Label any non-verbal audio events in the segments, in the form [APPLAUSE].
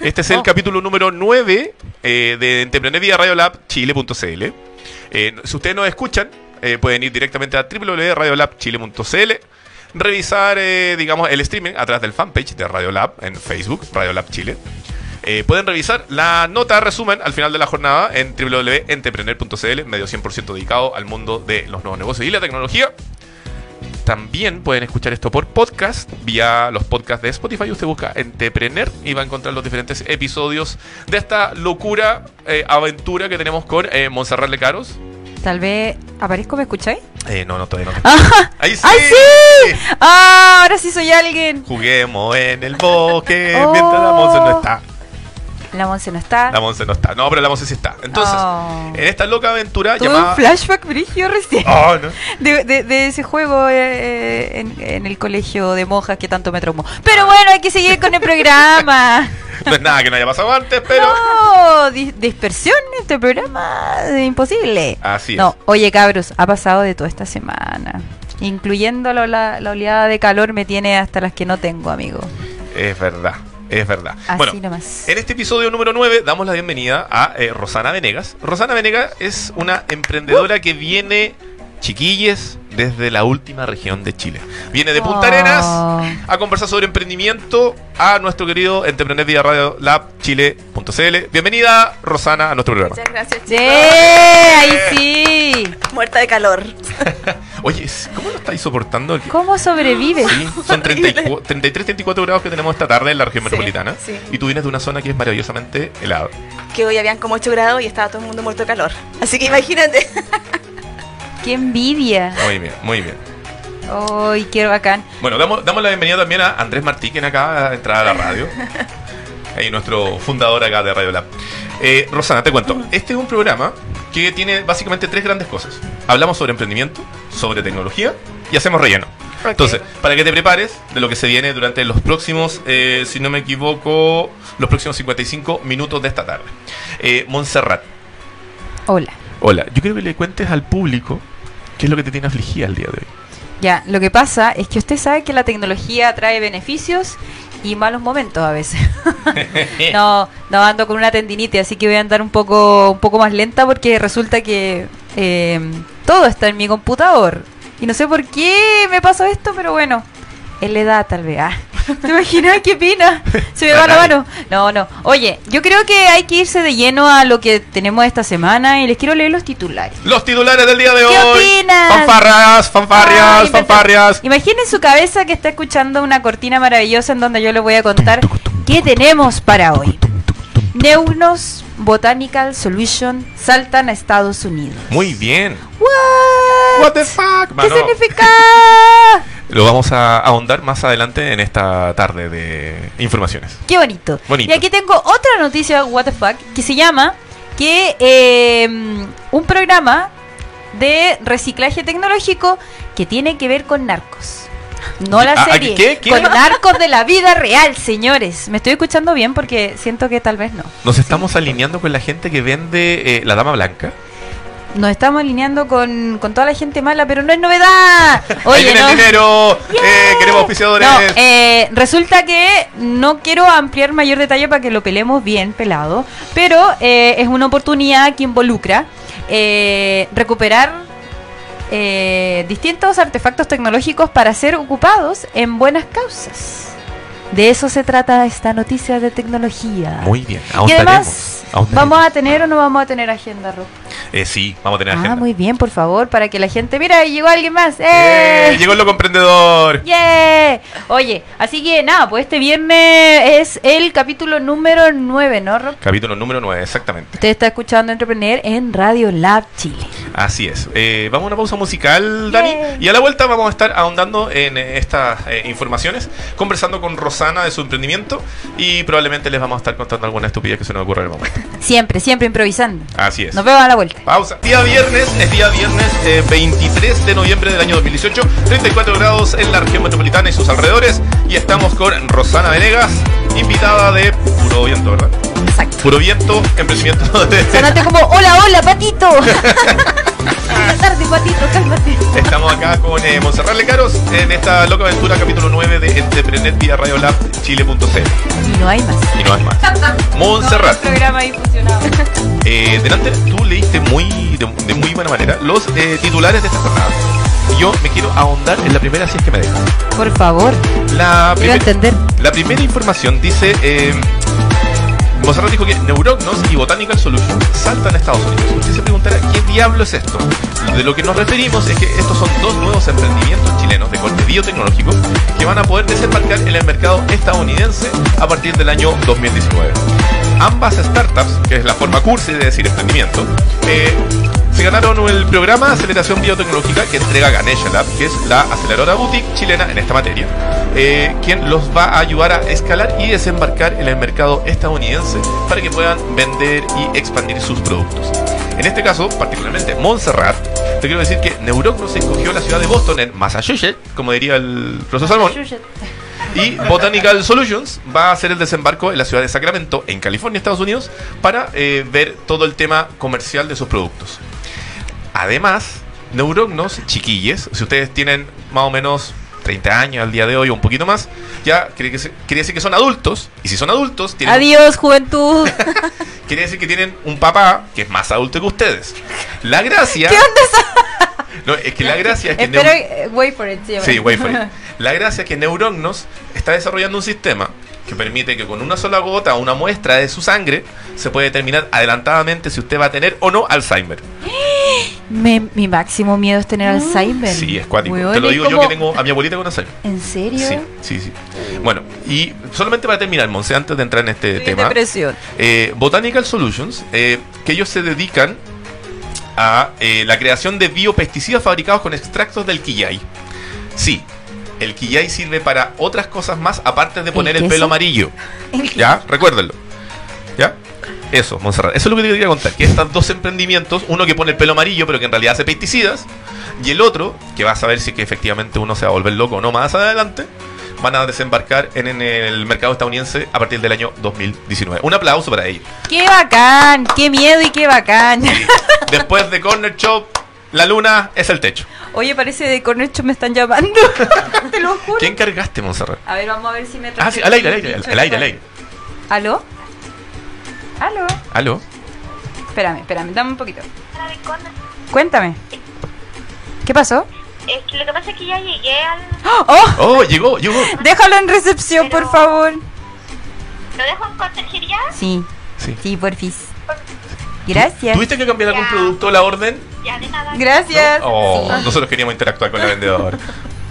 Este es el Oh. capítulo número 9 eh, de Entrepreneur vía Radiolab Chile.cl. Eh, si ustedes nos escuchan, eh, pueden ir directamente a www.radiolabchile.cl, revisar, eh, digamos, el streaming a través del fanpage de Radiolab en Facebook, Radiolab Chile. Eh, pueden revisar la nota resumen al final de la jornada en www.entrepreneur.cl, medio 100% dedicado al mundo de los nuevos negocios y la tecnología. También pueden escuchar esto por podcast, vía los podcasts de Spotify. Usted busca Entrepreneur y va a encontrar los diferentes episodios de esta locura, eh, aventura que tenemos con eh, Montserrat Lecaros. Tal vez aparezco, ¿me escucháis? Eh, no, no, todavía no. ¡Ah! [LAUGHS] ¡Ahí sí! ¡Ay, sí! ¡Ah! Ahora sí soy alguien. Juguemos en el bosque Oh. mientras la Monse no está. La Monse no está. La Monse no está. No, pero la Monse sí está. Entonces, Oh. en esta loca aventura Tuve llamada... un flashback brigio recién. [LAUGHS] Oh, no. De, de- de ese juego eh, en, en el colegio de monjas que tanto me traumó. Pero bueno, hay que seguir con el programa. [LAUGHS] No es nada que no haya pasado antes, pero... No, di- dispersión en este programa es imposible. Así es. No, oye cabros, ha pasado de toda esta semana. Incluyendo la, la- la oleada de calor me tiene hasta las que no tengo, amigo. Es verdad, es verdad. Así bueno, nomás. en este episodio número 9 damos la bienvenida a eh, Rosana Venegas. Rosana Venegas es una emprendedora que viene, chiquilles, desde la última región de Chile. Viene de Punta Oh. Arenas a conversar sobre emprendimiento a nuestro querido Entrepreneur vía Radio Lab Chile.cl. Bienvenida, Rosana, a nuestro programa. Muchas gracias, chicos. ¡Yeah! Ahí sí. [LAUGHS] Muerta de calor. [LAUGHS] Oye, ¿cómo lo estáis soportando? El- ¿Cómo sobrevives? Sí, son 34 33, 34 grados que tenemos esta tarde en la región Sí, metropolitana. sí. Y tú vienes de una zona que es maravillosamente helada. Que hoy habían como 8 grados y estaba todo el mundo muerto de calor. Así que imagínate. [LAUGHS] ¡Qué envidia! Muy bien, muy bien. ¡Ay, qué bacán! Bueno, damos, damos la bienvenida también a Andrés Martí, quien acaba de entrar a la radio. [LAUGHS] Ahí nuestro fundador acá de Radio Lab. Eh, Rosana, te cuento. Este es un programa que tiene básicamente tres grandes cosas. Hablamos sobre emprendimiento, sobre tecnología y hacemos relleno. Entonces, para que te prepares de lo que se viene durante los próximos, eh, si no me equivoco, los próximos 55 minutos de esta tarde. Eh, Montserrat, Hola. hola. Yo quiero que le cuentes al público qué es lo que te tiene afligida el día de hoy. Ya, lo que pasa es que usted sabe que la tecnología trae beneficios y malos momentos a veces. [LAUGHS] no, no ando con una tendinitis, así que voy a andar un poco, un poco más lenta porque resulta que eh, todo está en mi computador. Y no sé por qué me pasó esto, pero bueno, es la edad tal vez. ah. ¿Te imaginas qué pena? Se me va la mano. No, no. Oye, yo creo que hay que irse de lleno a lo que tenemos esta semana y les quiero leer los titulares. Los titulares del día de ¿Qué hoy. opinas? Fanfarrias, fanfarrias, Ay, fanfarrias. Imaginen su cabeza que está escuchando una cortina maravillosa en donde yo les voy a contar qué tenemos para hoy. Neunos Botanical Solution saltan a Estados Unidos. Muy bien. What? What the fuck, ¿Qué mano? significa? Lo vamos a ahondar más adelante en esta tarde de informaciones. Qué bonito. Bonito. Y aquí tengo otra noticia, what the fuck, que se llama que eh, un programa de reciclaje tecnológico que tiene que ver con narcos. No la ah, serie, ¿qué? ¿Qué? con narcos de la vida real, señores. Me estoy escuchando bien porque siento que tal vez no. Nos estamos alineando con la gente que vende eh, la dama blanca. Nos estamos alineando con, con toda la gente mala, pero no es novedad. [LAUGHS] Ahí Oye, viene no. el dinero. Yeah. Eh, queremos auspiciadores. No, eh, resulta que no quiero ampliar mayor detalle para que lo pelemos bien pelado, pero eh, es una oportunidad que involucra eh, recuperar distintos artefactos tecnológicos para ser ocupados en buenas causas. De eso se trata esta noticia de tecnología. Muy bien. y además. ¿vamos a tener o no vamos a tener agenda, Rob? Eh, sí, vamos a tener Ah, agenda. muy bien, por favor, para que la gente... Mira, llegó alguien más. Eh, ¡Eh! llegó el loco emprendedor. [LAUGHS] ¡Yeah! Oye, así que nada, pues este viernes es el capítulo número 9, ¿no, Rob? Capítulo número 9, exactamente. Usted está escuchando Entrepreneur en Radio Lab Chile. Así es. Eh, vamos a una pausa musical, Dani. Yeah. Y a la vuelta vamos a estar ahondando en estas eh, informaciones, conversando con Rosana de su emprendimiento y probablemente les vamos a estar contando alguna estupidez que se nos ocurra en el momento. [LAUGHS] Siempre, siempre improvisando. Así es. Nos vemos a la Pausa. Día viernes, es día viernes eh, 23 de noviembre del año 2018, 34 grados en la región metropolitana y sus alrededores. Y estamos con Rosana Venegas, invitada de Puro Viento, ¿verdad? Exacto. Puro viento, emprendimiento de... [LAUGHS] Sonaste como, hola, hola, patito. [LAUGHS] Buenas tardes, patito, cálmate. Estamos acá con eh, Monserrat Lecaros en esta loca aventura capítulo 9 de Entrepreneur vía Radio Lab Chile.cl. Y no hay más. Y no hay más. [LAUGHS] Montserrat. Todo el programa ahí funcionaba. Eh, delante, tú leíste muy de, de muy buena manera los eh, titulares de esta jornada. Yo me quiero ahondar en la primera si es que me dejas. Por favor, La, quiero primer- entender. la primera información dice... Eh, dijo que Neurognos y Botanical Solutions saltan a Estados Unidos. Usted se preguntará, ¿qué diablo es esto? De lo que nos referimos es que estos son dos nuevos emprendimientos chilenos de corte biotecnológico que van a poder desembarcar en el mercado estadounidense a partir del año 2019. Ambas startups, que es la forma cursi de decir emprendimiento, eh, se ganaron el programa aceleración biotecnológica que entrega Ganesha Lab, que es la aceleradora boutique chilena en esta materia, eh, quien los va a ayudar a escalar y desembarcar en el mercado estadounidense para que puedan vender y expandir sus productos. En este caso, particularmente Montserrat, te quiero decir que Neurognos escogió la ciudad de Boston en Massachusetts, como diría el profesor Salmón, y Botanical Solutions va a hacer el desembarco en la ciudad de Sacramento, en California, Estados Unidos, para eh, ver todo el tema comercial de sus productos. Además, Neurognos, chiquilles, si ustedes tienen más o menos 30 años al día de hoy o un poquito más, ya quiere, que se- quiere decir que son adultos. Y si son adultos, tienen, Adiós, juventud. [LAUGHS] quiere decir que tienen un papá que es más adulto que ustedes. La gracia... ¿Qué onda No, es que la gracia es que... Espero, Neu- eh, wait for it. llama. Sí, wait for it. [LAUGHS] La gracia es que Neurognos está desarrollando un sistema que permite que con una sola gota o una muestra de su sangre se puede determinar adelantadamente si usted va a tener o no Alzheimer. [GASPS] Me- mi máximo miedo es tener Alzheimer. Sí, es cuático. Weón, Te lo digo yo que tengo a mi abuelita con Alzheimer. ¿En serio? Sí, sí, sí. Bueno, y solamente para terminar, Monse, antes de entrar en este Estoy tema, depresión. eh, Botanical Solutions, eh, que ellos se dedican a eh, la creación de biopesticidas fabricados con extractos del quillay. Sí, el quillay sirve para otras cosas más aparte de poner el, pelo amarillo. ¿Ya? Recuérdenlo. ¿Ya? Eso, Monserrat. Eso es lo que te quería contar. Que estos dos emprendimientos, uno que pone el pelo amarillo, pero que en realidad hace pesticidas, y el otro, que va a saber si que efectivamente uno se va a volver loco o no más adelante, van a desembarcar en, en el mercado estadounidense a partir del año 2019. Un aplauso para ellos. ¡Qué bacán! ¡Qué miedo y qué bacán! Y después de Corner Shop, la luna es el techo. Oye, parece de Cornecho me están llamando. [LAUGHS] Te lo juro. ¿Quién cargaste, Monserrat? A ver, vamos a ver si me Ah, sí, al aire, al aire, al aire, al aire. ¿Aló? ¿Aló? ¿Aló? Espérame, espérame, dame un poquito. Cuéntame. ¿Qué pasó? Es que lo que pasa es que ya llegué al... ¡Oh! Oh, llegó, llegó. Déjalo en recepción, por Pero- favor. ¿Lo dejo en conserjería? Sí, Sí. sí, porfis. Gracias. ¿Tuviste que cambiar algún producto la orden? Ya de nada. Gracias. Oh, Sí. nosotros queríamos interactuar con la vendedora.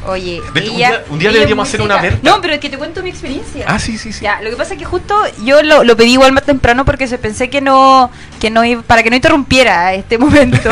Oye, De hecho, un día- un día ella deberíamos hacer una venta. No, pero es que te cuento mi experiencia. Ah, sí, sí, sí. Ya, lo que pasa es que justo yo lo, lo pedí igual más temprano porque se pensé que no, que no iba- para que no interrumpiera este [LAUGHS] momento.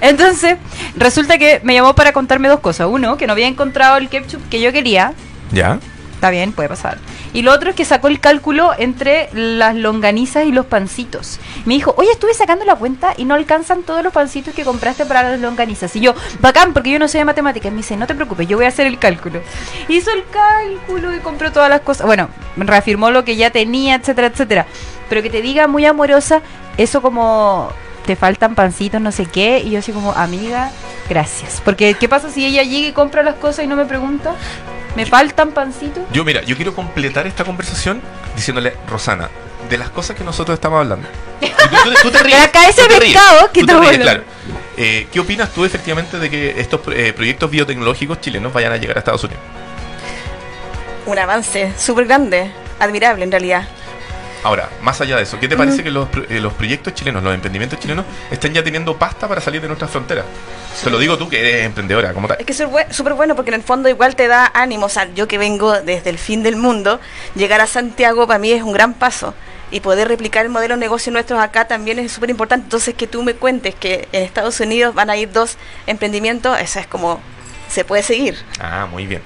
Entonces, resulta que me llamó para contarme dos cosas. Uno, que no había encontrado el ketchup que yo quería. ¿Ya? Está bien, puede pasar. Y lo otro es que sacó el cálculo entre las longanizas y los pancitos. Me dijo, oye, estuve sacando la cuenta y no alcanzan todos los pancitos que compraste para las longanizas. Y yo, bacán, porque yo no sé de matemáticas. Me dice, no te preocupes, yo voy a hacer el cálculo. Hizo el cálculo y compró todas las cosas. Bueno, reafirmó lo que ya tenía, etcétera, etcétera. Pero que te diga muy amorosa, eso como te faltan pancitos, no sé qué. Y yo así como, amiga, gracias. Porque, ¿qué pasa si ella llega y compra las cosas y no me pregunta? ¿Me faltan pancitos? Yo, mira, yo quiero completar esta conversación diciéndole, Rosana, de las cosas que nosotros estamos hablando. [LAUGHS] Y Tú, tú- tú te ríes. Pero acá ese pescado que tú te ríes, claro. Eh, ¿Qué opinas tú efectivamente de que estos eh, proyectos biotecnológicos chilenos vayan a llegar a Estados Unidos? Un avance súper grande, admirable en realidad. Ahora, más allá de eso, ¿qué te parece que los, eh, los proyectos chilenos, los emprendimientos chilenos, estén ya teniendo pasta para salir de nuestras fronteras? Te lo digo tú que eres emprendedora, como tal. Es que es súper bueno porque en el fondo igual te da ánimo. O sea, yo que vengo desde el fin del mundo, llegar a Santiago para mí es un gran paso. Y poder replicar el modelo de negocio nuestros acá también es súper importante. Entonces, que tú me cuentes que en Estados Unidos van a ir dos emprendimientos, eso es como, se puede seguir. Ah, muy bien.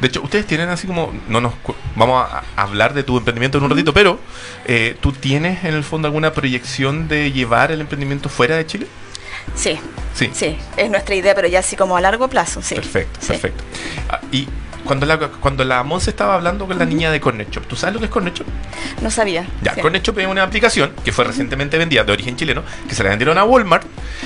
De hecho, ustedes tienen así como, no nos vamos a, a hablar de tu emprendimiento en un ratito, pero eh, ¿tú tienes en el fondo alguna proyección de llevar el emprendimiento fuera de Chile? Sí, Sí. sí, es nuestra idea, pero ya así como a largo plazo, sí. Perfecto, Sí. perfecto. Ah, y cuando la, cuando la Monse estaba hablando con la niña de Corner Shop, ¿tú sabes lo que es Corner Shop? No sabía. Ya, Sí. Shop es una aplicación que fue recientemente vendida de origen chileno, que se la vendieron a Walmart,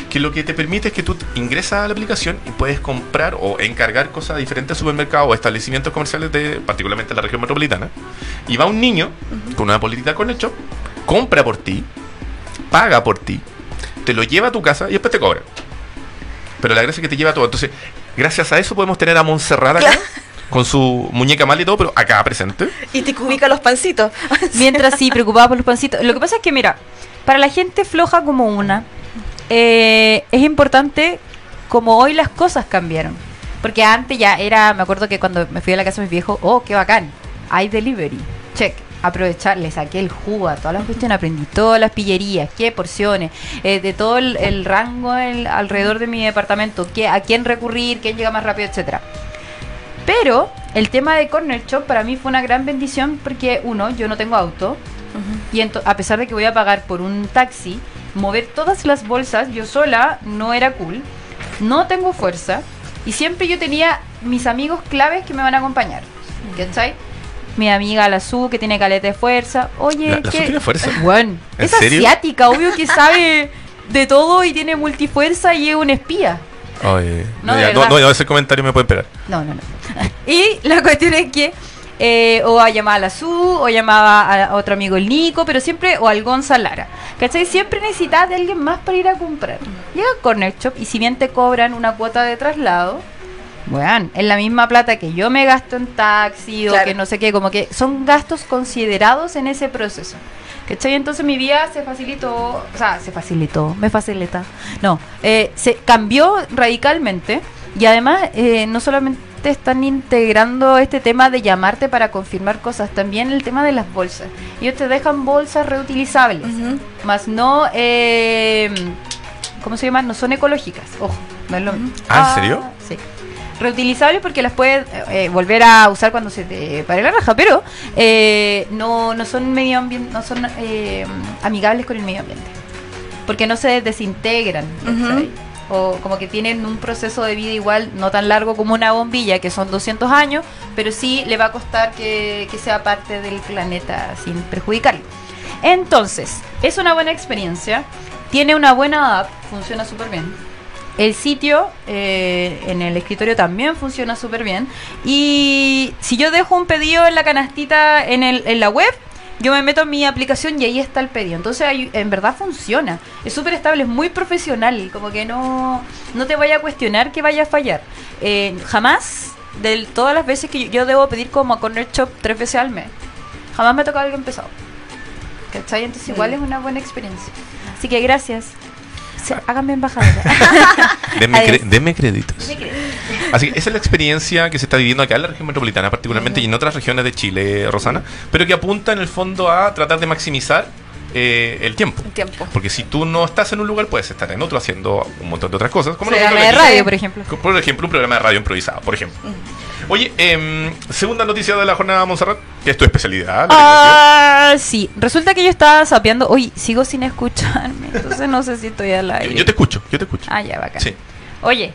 que lo que te permite es que tú ingresas a la aplicación y puedes comprar o encargar cosas a diferentes supermercados o establecimientos comerciales de particularmente la región metropolitana. Y va un niño con una política Corner Shop, compra por ti, paga por ti, te lo lleva a tu casa y después te cobra. Pero la gracia es que te lleva todo. Entonces, gracias a eso podemos tener a Montserrat acá, Claro. Con su muñeca mal y todo, pero acá presente. Y te ubica los pancitos. [LAUGHS] Mientras sí, preocupada por los pancitos. Lo que pasa es que, mira, para la gente floja como una, eh, es importante como hoy las cosas cambiaron. Porque antes ya era, me acuerdo que cuando me fui a la casa de mis viejos, oh, qué bacán, hay delivery, check. Aprovechar, le saqué el jugo a todas las cuestiones, aprendí todas las pillerías, qué porciones, eh, de todo el, el rango el- alrededor de mi departamento, qué, a quién recurrir, quién llega más rápido, etcétera. Pero el tema de Corner Shop para mí fue una gran bendición porque, uno, yo no tengo auto. Y ento- a pesar de que voy a pagar por un taxi, mover todas las bolsas yo sola no era cool. No tengo fuerza. Y siempre yo tenía mis amigos claves que me van a acompañar. ¿Cachai? Mi amiga la Su, que tiene caleta de fuerza. Oye, La- la ¿qué- tiene fuerza. Bueno, [LAUGHS] ¿En es serio? asiática, obvio que sabe de todo y tiene multifuerza y es un espía. Oye, No, no, de ya, no, verdad. no, ese comentario me puede esperar. No, no, no. [LAUGHS] Y la cuestión es que eh, o llamaba a la Su, o llamaba a otro amigo el Nico, pero siempre, o al Gonza Lara. ¿Cachai? Siempre necesitas de alguien más para ir a comprar. Llega a Corner Shop y si bien te cobran una cuota de traslado, bueno, es la misma plata que yo me gasto en taxi o que no sé qué, como que son gastos considerados en ese proceso. ¿Cachai? Entonces mi vida se facilitó, o sea, se facilitó, me facilita. No, eh, se cambió radicalmente y además eh, no solamente están integrando este tema de llamarte para confirmar cosas, también el tema de las bolsas. Ellos te dejan bolsas reutilizables, más no, eh, ¿cómo se llama? No son ecológicas, ojo, no es lo mismo. Ah, ¿en serio? Sí. Reutilizables porque las puedes eh, volver a usar cuando se te pare la raja, pero eh, no, no son medio ambiente, no son eh, amigables con el medio ambiente. Porque no se desintegran. O como que tienen un proceso de vida igual, no tan largo como una bombilla, que son 200 años, pero sí le va a costar que, que sea parte del planeta sin perjudicarlo. Entonces, es una buena experiencia, tiene una buena app, funciona súper bien. El sitio eh, en el escritorio también funciona súper bien. Y si yo dejo un pedido en la canastita en, el, en la web, yo me meto en mi aplicación y ahí está el pedido. Entonces ahí, en verdad funciona. Es súper estable, es muy profesional. Como que no, no te vaya a cuestionar que vaya a fallar. Eh, jamás, de todas las veces que yo, yo debo pedir como a Corner Shop tres veces al mes, jamás me ha tocado algo empezado. ¿Cachai? Entonces igual es una buena experiencia. Así que gracias. Háganme embajadora. [LAUGHS] Denme, denme créditos. Así que esa es la experiencia que se está viviendo acá en la región metropolitana, particularmente y en otras regiones de Chile, Rosana, pero que apunta en el fondo a tratar de maximizar eh, el tiempo. El tiempo. Porque si tú no estás en un lugar, puedes estar en otro haciendo un montón de otras cosas. Como Programa de aquí. radio, por ejemplo. Por ejemplo, un programa de radio improvisado, por ejemplo. Oye, em, segunda noticia de la jornada Montserrat, que es tu especialidad. Ah, sí. Resulta que yo estaba sapeando. Hoy sigo sin escucharme. Entonces no sé si estoy al aire. yo te escucho, yo te escucho. Ah, ya, bacán. Sí. Oye,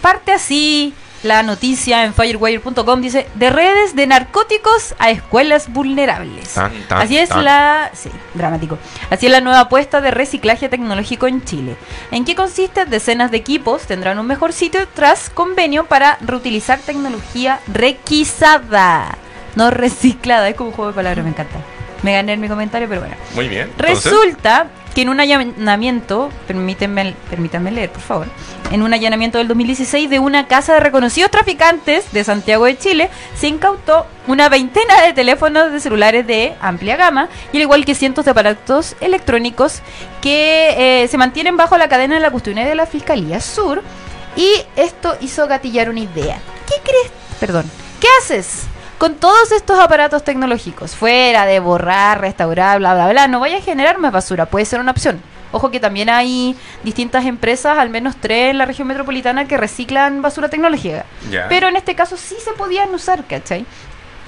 parte así la noticia en firewire.com. Dice: de redes de narcóticos a escuelas vulnerables. Tan, tan, Así es tan. la. Sí, dramático. Así es la nueva apuesta de reciclaje tecnológico en Chile. ¿En qué consiste? Decenas de equipos tendrán un mejor sitio tras convenio para reutilizar tecnología requisada. No reciclada. Es como un juego de palabras, me encanta. Me gané en mi comentario, pero bueno. Muy bien. Entonces, Resulta que en un allanamiento, permítanme, permítanme leer, por favor, en un allanamiento del 2016 de una casa de reconocidos traficantes de Santiago de Chile, se incautó una veintena de teléfonos de celulares de amplia gama y al igual que cientos de aparatos electrónicos que eh, se mantienen bajo la cadena de la custodia de la Fiscalía Sur y esto hizo gatillar una idea. ¿Qué crees? Perdón. ¿Qué haces? Con todos estos aparatos tecnológicos, fuera de borrar, restaurar, bla, bla, bla, no vaya a generar más basura, puede ser una opción. Ojo que también hay distintas empresas, al menos tres en la región metropolitana, que reciclan basura tecnológica. Pero en este caso sí se podían usar, ¿cachai?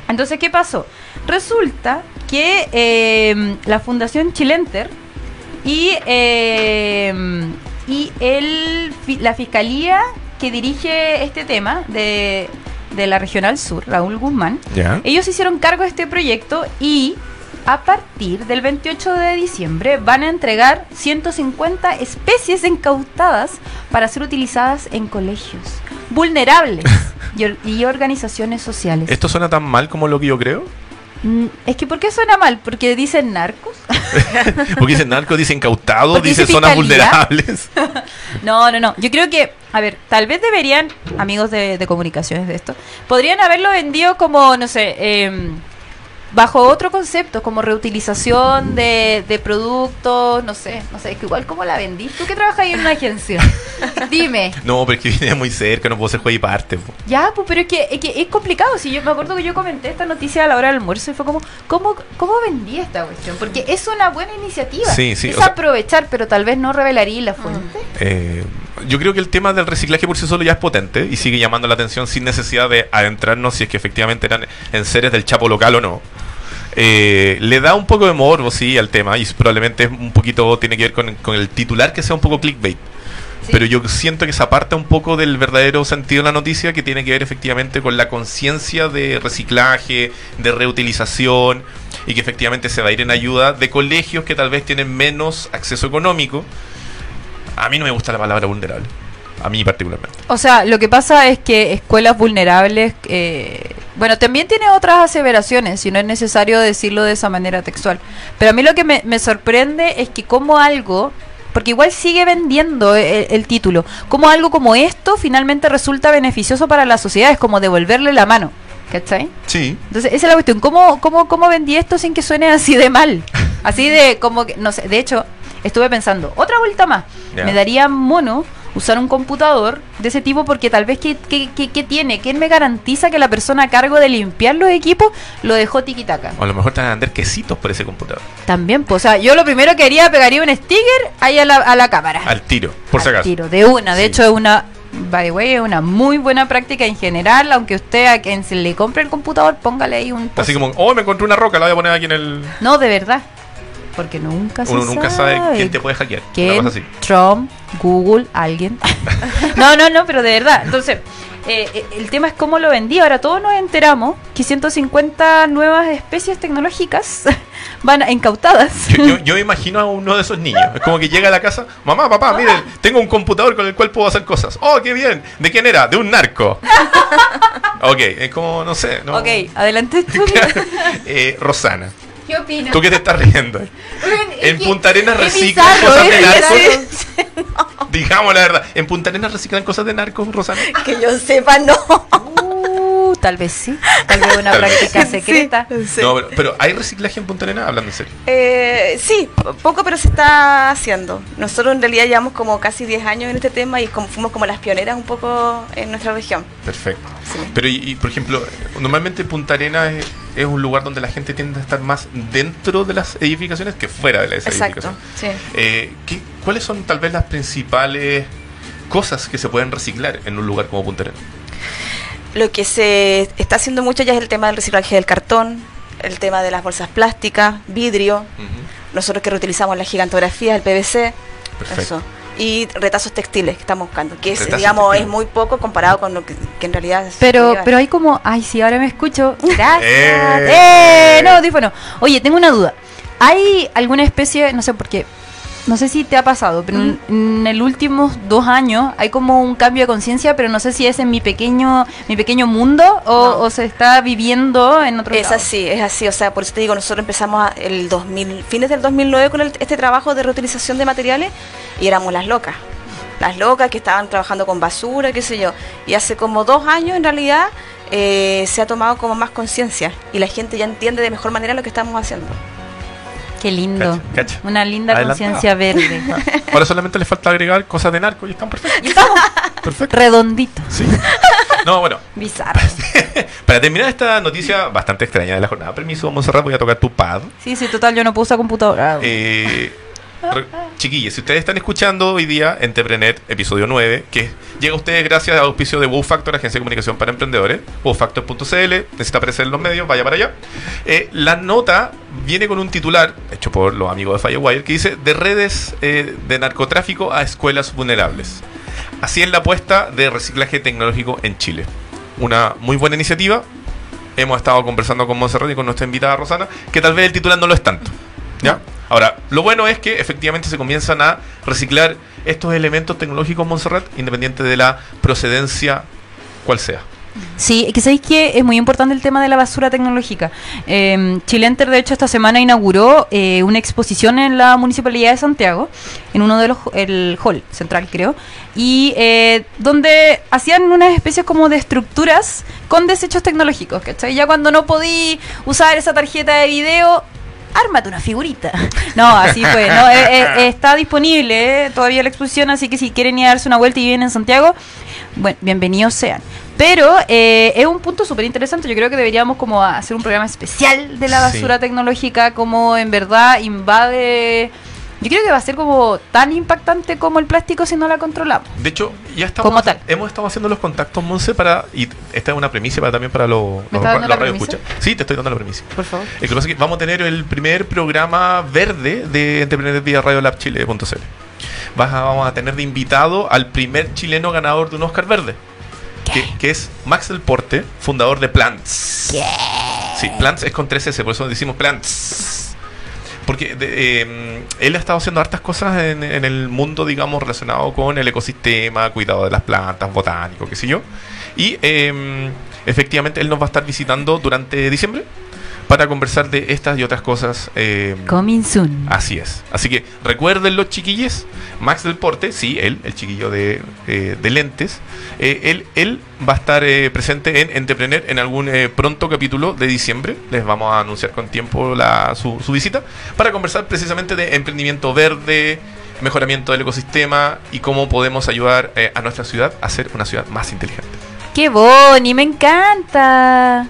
Entonces, ¿qué pasó? Resulta que eh, la Fundación Chilenter y, eh, y el, la fiscalía que dirige este tema de de la Regional Sur, Raúl Guzmán, ellos hicieron cargo de este proyecto y a partir del 28 de diciembre van a entregar 150 especies incautadas para ser utilizadas en colegios vulnerables [LAUGHS] y, y organizaciones sociales. ¿Esto suena tan mal como lo que yo creo? Mm, Es que ¿por qué suena mal? Porque dicen narcos. [LAUGHS] Porque dicen narcos, dicen incautados, dicen dice zonas vulnerables. [LAUGHS] No, no, no. Yo creo que, a ver, tal vez deberían, amigos de, de comunicaciones de esto, podrían haberlo vendido como, no sé, em, bajo otro concepto, como reutilización de, de productos, no sé, no sé, es que igual como la vendí. Tú que trabajas ahí en una agencia, [LAUGHS] dime. No, pero es que viene muy cerca, no puedo ser juez y parte. po. Ya, pues, pero es que, es que es complicado. Si yo me acuerdo que yo comenté esta noticia a la hora del almuerzo y fue como, ¿cómo, cómo vendí esta cuestión? Porque es una buena iniciativa. Sí, sí, Es sea- aprovechar, pero tal vez no revelaría la fuente. Eh, yo creo que el tema del reciclaje por sí solo ya es potente y sigue llamando la atención sin necesidad de adentrarnos si es que efectivamente eran en seres del Chapo local o no. Eh, le da un poco de morbo, sí, al tema y probablemente es un poquito tiene que ver con, con el titular que sea un poco clickbait. Sí. Pero yo siento que se aparta un poco del verdadero sentido de la noticia que tiene que ver efectivamente con la conciencia de reciclaje, de reutilización y que efectivamente se va a ir en ayuda de colegios que tal vez tienen menos acceso económico. A mí no me gusta la palabra vulnerable. A mí particularmente. O sea, lo que pasa es que escuelas vulnerables, eh, bueno, también tiene otras aseveraciones, y no es necesario decirlo de esa manera textual. Pero a mí lo que me, me sorprende es que como algo, porque igual sigue vendiendo el, el título, como algo como esto finalmente resulta beneficioso para la sociedad, es como devolverle la mano, ¿cachai? Sí. Entonces, esa es la cuestión. ¿Cómo, cómo, cómo vendí esto sin que suene así de mal? [LAUGHS] Así de como que, no sé, de hecho, estuve pensando, otra vuelta más. Me daría mono usar un computador de ese tipo porque tal vez que, que, que- que tiene, ¿quién me garantiza que la persona a cargo de limpiar los equipos lo dejó tiquitaca? O a lo mejor te van a vender quesitos por ese computador. También, pues, o sea, yo lo primero que haría, pegaría un sticker ahí a la, a la cámara. Al tiro, por si Al acaso. tiro, de una. De Sí. hecho, es una, by the way, es una muy buena práctica en general. Aunque usted a quien se le compre el computador, póngale ahí un Así como, oh, me encontré una roca, la voy a poner aquí en el. No, de verdad. Porque nunca se Uno nunca sabe sabe quién te puede hackear. Trump, Google, alguien. [LAUGHS] no, no, no, pero de verdad. Entonces, eh, eh, el tema es cómo lo vendí. Ahora todos nos enteramos que 150 nuevas especies tecnológicas [LAUGHS] van incautadas. Yo, yo, yo [LAUGHS] imagino a uno de esos niños. Es como que llega a la casa, mamá, papá, miren, tengo un computador con el cual puedo hacer cosas. Oh, qué bien. ¿De quién era? De un narco. ok, es como, no sé. No. Ok, adelante tú. Eh, Rosana, ¿Qué opinas? ¿tú qué te estás riendo? En Punta Arenas reciclan bizarro, cosas de narcos. [LAUGHS] Digamos la verdad. ¿En Punta Arenas reciclan cosas de narcos, Rosana? Que yo sepa, no. Tal vez sí. Tal vez una [LAUGHS] Tal vez. práctica secreta. Sí. No, pero, pero ¿hay reciclaje en Punta Arenas? Hablando en serio. Eh, sí, po- poco, pero se está haciendo. Nosotros en realidad llevamos como casi 10 años en este tema y como, fuimos como las pioneras un poco en nuestra región. Perfecto. Sí. Pero, y, y, por ejemplo, normalmente Punta Arenas es, es un lugar donde la gente tiende a estar más dentro de las edificaciones que fuera de las Exacto, edificaciones. sí. Eh, ¿qué- ¿Cuáles son tal vez las principales cosas que se pueden reciclar en un lugar como Punta Arenas? Lo que se está haciendo mucho ya es el tema del reciclaje del cartón, el tema de las bolsas plásticas, vidrio, nosotros que reutilizamos la gigantografía, el PVC, Perfecto. eso. Y retazos textiles que estamos buscando, que es, digamos textiles. es muy poco comparado con lo que, que en realidad es Pero, pero hay como, ay, sí, ahora me escucho. [LAUGHS] Gracias. Eh. Eh, no, audífono. Oye, tengo una duda. ¿Hay alguna especie, no sé por qué, no sé si te ha pasado, pero en, en el últimos dos años hay como un cambio de conciencia, pero no sé si es en mi pequeño, mi pequeño mundo o, No. o se está viviendo en otro Es lado? así, es así, o sea, por eso te digo, nosotros empezamos a- el 2000, fines del 2009 con el- este trabajo de reutilización de materiales y éramos las locas. Las locas que estaban trabajando con basura, qué sé yo. Y hace como dos años en realidad eh, se ha tomado como más conciencia y la gente ya entiende de mejor manera lo que estamos haciendo. Qué lindo. Cacha, cacha. Una linda conciencia verde. [LAUGHS] Ahora solamente le falta agregar cosas de narco y están perfectos. y estamos [LAUGHS] Perfecto. redonditos. Sí. No, bueno, [LAUGHS] Bizarro. para terminar esta noticia bastante extraña de la jornada, permiso, Monserrat, voy a tocar tu pad. Sí, sí, total, yo no puedo usar computadora. Eh, chiquillos, si ustedes están escuchando hoy día Entreprenet, episodio 9, que llega a ustedes gracias al auspicio de Wow Factor, agencia de comunicación para emprendedores, wowfactor.cl, necesita aparecer en los medios, vaya para allá. Eh, la nota viene con un titular, hecho por los amigos de Firewire, que dice, de redes eh, de narcotráfico a escuelas vulnerables. Así es la apuesta de reciclaje tecnológico en Chile. una muy buena iniciativa. Hemos estado conversando con Monserrat y con nuestra invitada Rosana, que tal vez el titular no lo es tanto. ¿Ya? Ahora, lo bueno es que efectivamente se comienzan a reciclar estos elementos tecnológicos Montserrat, independiente de la procedencia cual sea. Sí, que sabéis que es muy importante el tema de la basura tecnológica. Eh, Chilenter, de hecho, esta semana inauguró eh, una exposición en la Municipalidad de Santiago, en uno de los, el hall central, creo, y eh, donde hacían unas especies como de estructuras con desechos tecnológicos, ¿cachai? Ya cuando no podí usar esa tarjeta de video, ármate una figurita. [LAUGHS] No, así fue. No, Eh, eh, está disponible eh, todavía la exposición, así que si quieren ir a darse una vuelta y viven en Santiago, bueno, bienvenidos sean. Pero eh, es un punto súper interesante. Yo creo que deberíamos como hacer un programa especial de la Sí. basura tecnológica, como en verdad invade... Yo creo que va a ser como tan impactante como el plástico si no la controlamos. De hecho, ya estamos, Como tal. hemos estado haciendo los contactos, Monse, para. Y esta es una premisa para, también para los, ¿Me los, estás dando los la radioescuchas. Sí, te estoy dando la premisa. Por favor. Lo que pasa es que vamos a tener el primer programa verde de Entrepreneur vía Radio Lab Chile.cl. Vamos a tener de invitado al primer chileno ganador de un Oscar verde, que, que es Max Del Porte, fundador de Plants. Sí, Plants es con 3S, por eso decimos Plants. Porque de- eh, él ha estado haciendo hartas cosas en, en el mundo, digamos, relacionado con el ecosistema, cuidado de las plantas, botánico, qué sé yo. Y eh, efectivamente él nos va a estar visitando durante diciembre para conversar de estas y otras cosas. eh, Coming soon. Así es. Así que recuerden los chiquillos. Max del Porte, sí, él, el chiquillo de, eh, de lentes. eh, él, él va a estar presente en Entrepreneur en algún pronto capítulo de diciembre. Les vamos a anunciar con tiempo la, su, su visita para conversar precisamente de emprendimiento verde, mejoramiento del ecosistema y cómo podemos ayudar eh, a nuestra ciudad a ser una ciudad más inteligente. ¡Qué boni! ¡Me encanta!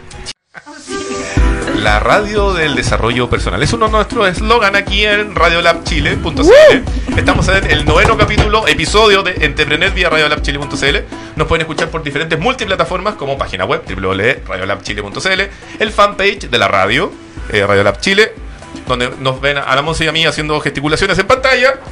La radio del desarrollo personal. Es uno de nuestros eslogan aquí en radiolabchile.cl. Estamos en el noveno capítulo, episodio de Entrepreneur vía radiolabchile.cl. Nos pueden escuchar por diferentes multiplataformas como página web www.radiolabchile.cl, el fanpage de la radio, eh, Radiolab Chile, donde nos ven a la Monse y a mí haciendo gesticulaciones en pantalla. [LAUGHS]